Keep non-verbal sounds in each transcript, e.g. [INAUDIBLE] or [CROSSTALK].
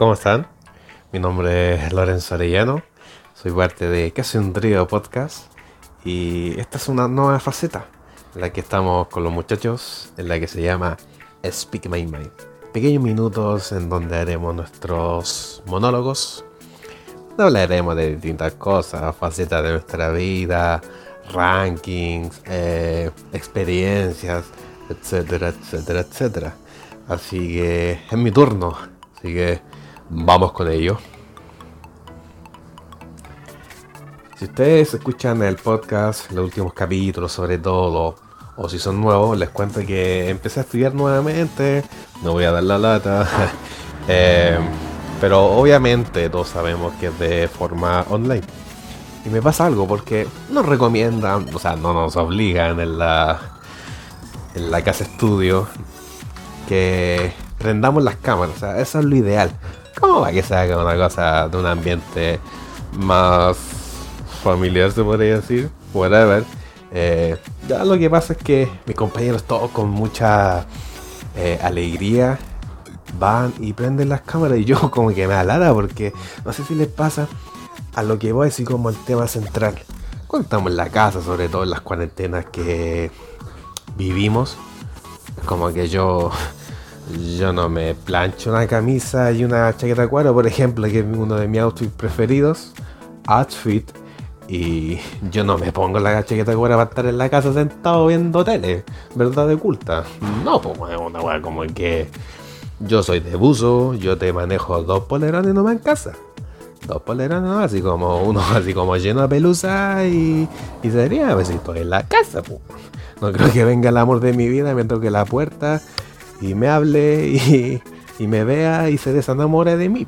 ¿Cómo están? Mi nombre es Lorenzo Arellano, soy parte de Casi un Trío Podcast y esta es una nueva faceta en la que estamos con los muchachos, en la que se llama Speak My Mind. Pequeños minutos en donde haremos nuestros monólogos, hablaremos de distintas cosas, facetas de nuestra vida, rankings, eh, experiencias, etcétera, etcétera, etcétera. Así que es mi turno, así que vamos con ello. Si ustedes escuchan el podcast, los últimos capítulos sobre todo, o si son nuevos, les cuento que empecé a estudiar nuevamente, no voy a dar la lata, [LAUGHS] eh, pero obviamente todos sabemos que es de forma online. Y me pasa algo porque nos recomiendan, o sea, no nos obligan en la, en la casa estudio que prendamos las cámaras. O sea, eso es lo ideal. ¿Cómo va que se haga una cosa de un ambiente más familiar, se podría decir? Whatever. Eh, ya lo que pasa es que mis compañeros todos con mucha eh, alegría van y prenden las cámaras y yo [LAUGHS] como que me alada porque no sé si les pasa a lo que voy a decir como el tema central. Cuando estamos en la casa, sobre todo en las cuarentenas que vivimos, como que yo yo no me plancho una camisa y una chaqueta de cuero, por ejemplo, que es uno de mis outfits preferidos, outfit, y yo no me pongo la chaqueta de cuero para estar en la casa sentado viendo tele, verdad de culta. No, pues una weá como que yo soy de buzo, yo te manejo dos polerones nomás en casa. Dos polerones nomás, así como uno [LAUGHS] así como lleno de pelusa y, y sería, pues estoy en la casa, pues. No creo que venga el amor de mi vida, me toque la puerta y me hable y, me vea y se desenamore de mí.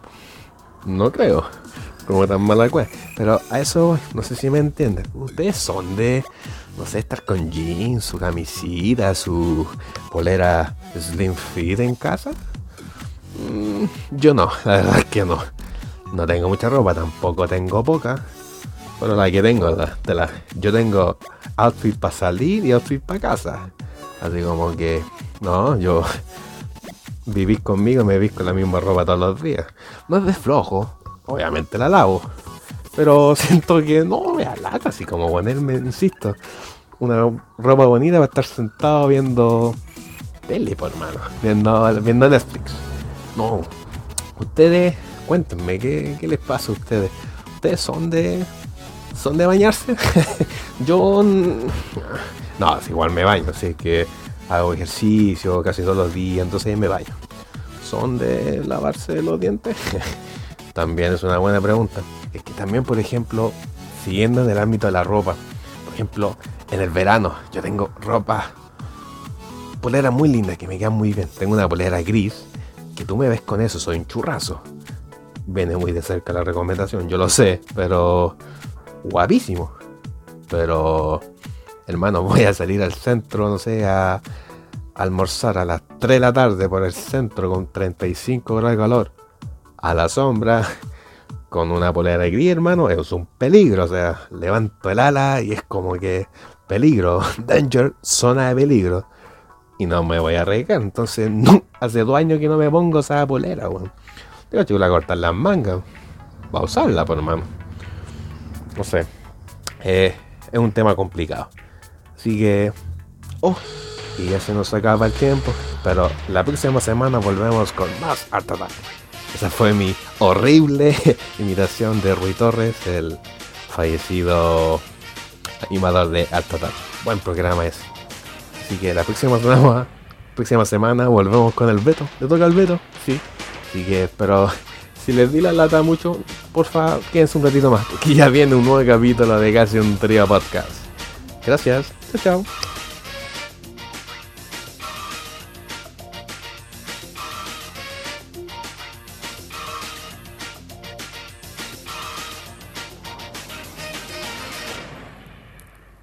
No creo. Como tan mala cueva. Pero a eso no sé si me entienden. Ustedes son de, no sé, estar con jeans, su camisita, su polera slim fit en casa. Mm, yo no, la verdad es que no. No tengo mucha ropa, tampoco tengo poca. Pero la que tengo, la, la, yo tengo outfit para salir y outfit para casa. Así como que, no, yo vivís conmigo, me vivís con la misma ropa todos los días. No es de flojo, obviamente la lavo. Pero [LAUGHS] siento que no me alata, así como ponerme, insisto, una ropa bonita para estar sentado viendo tele, por hermano, viendo, viendo Netflix. No, ustedes, cuéntenme, ¿qué, ¿qué les pasa a ustedes? ¿Ustedes son de son de bañarse? [LAUGHS] Yo no, igual me baño, así que hago ejercicio casi todos los días, entonces me baño. ¿Son de lavarse los dientes? [LAUGHS] también es una buena pregunta. Es que también, por ejemplo, siguiendo en el ámbito de la ropa, por ejemplo, en el verano yo tengo ropa, polera muy linda que me queda muy bien. Tengo una polera gris, que tú me ves con eso, soy un churrazo. Viene muy de cerca la recomendación, yo lo sé, pero guapísimo. Pero, hermano, [LAUGHS] voy a salir al centro, no sé, a, almorzar a las 3 de la tarde por el centro con 35 grados de calor, a la sombra, [LAUGHS] con una polera gris, hermano, es un peligro. O sea, levanto el ala y es como que peligro, [LAUGHS] danger, zona de peligro. Y no me voy a arriesgar. Entonces, no, hace dos años que no me pongo esa polera, weón. Tengo que cortar las mangas. Va a usarla, por hermano no sé, eh, es un tema complicado. Así que, oh, y ya se nos acaba el tiempo, pero la próxima semana volvemos con más Art Attack. Esa fue mi horrible [LAUGHS] imitación de Rui Torres, el fallecido animador de Art Attack. Buen programa ese. Así que la próxima semana, próxima semana volvemos con el Beto. ¿Le toca el Beto? Sí. Así que espero si les di la lata mucho, porfa, quédense un ratito más, que ya viene un nuevo capítulo de Casi un Trío Podcast. Gracias, Tchau, tchau.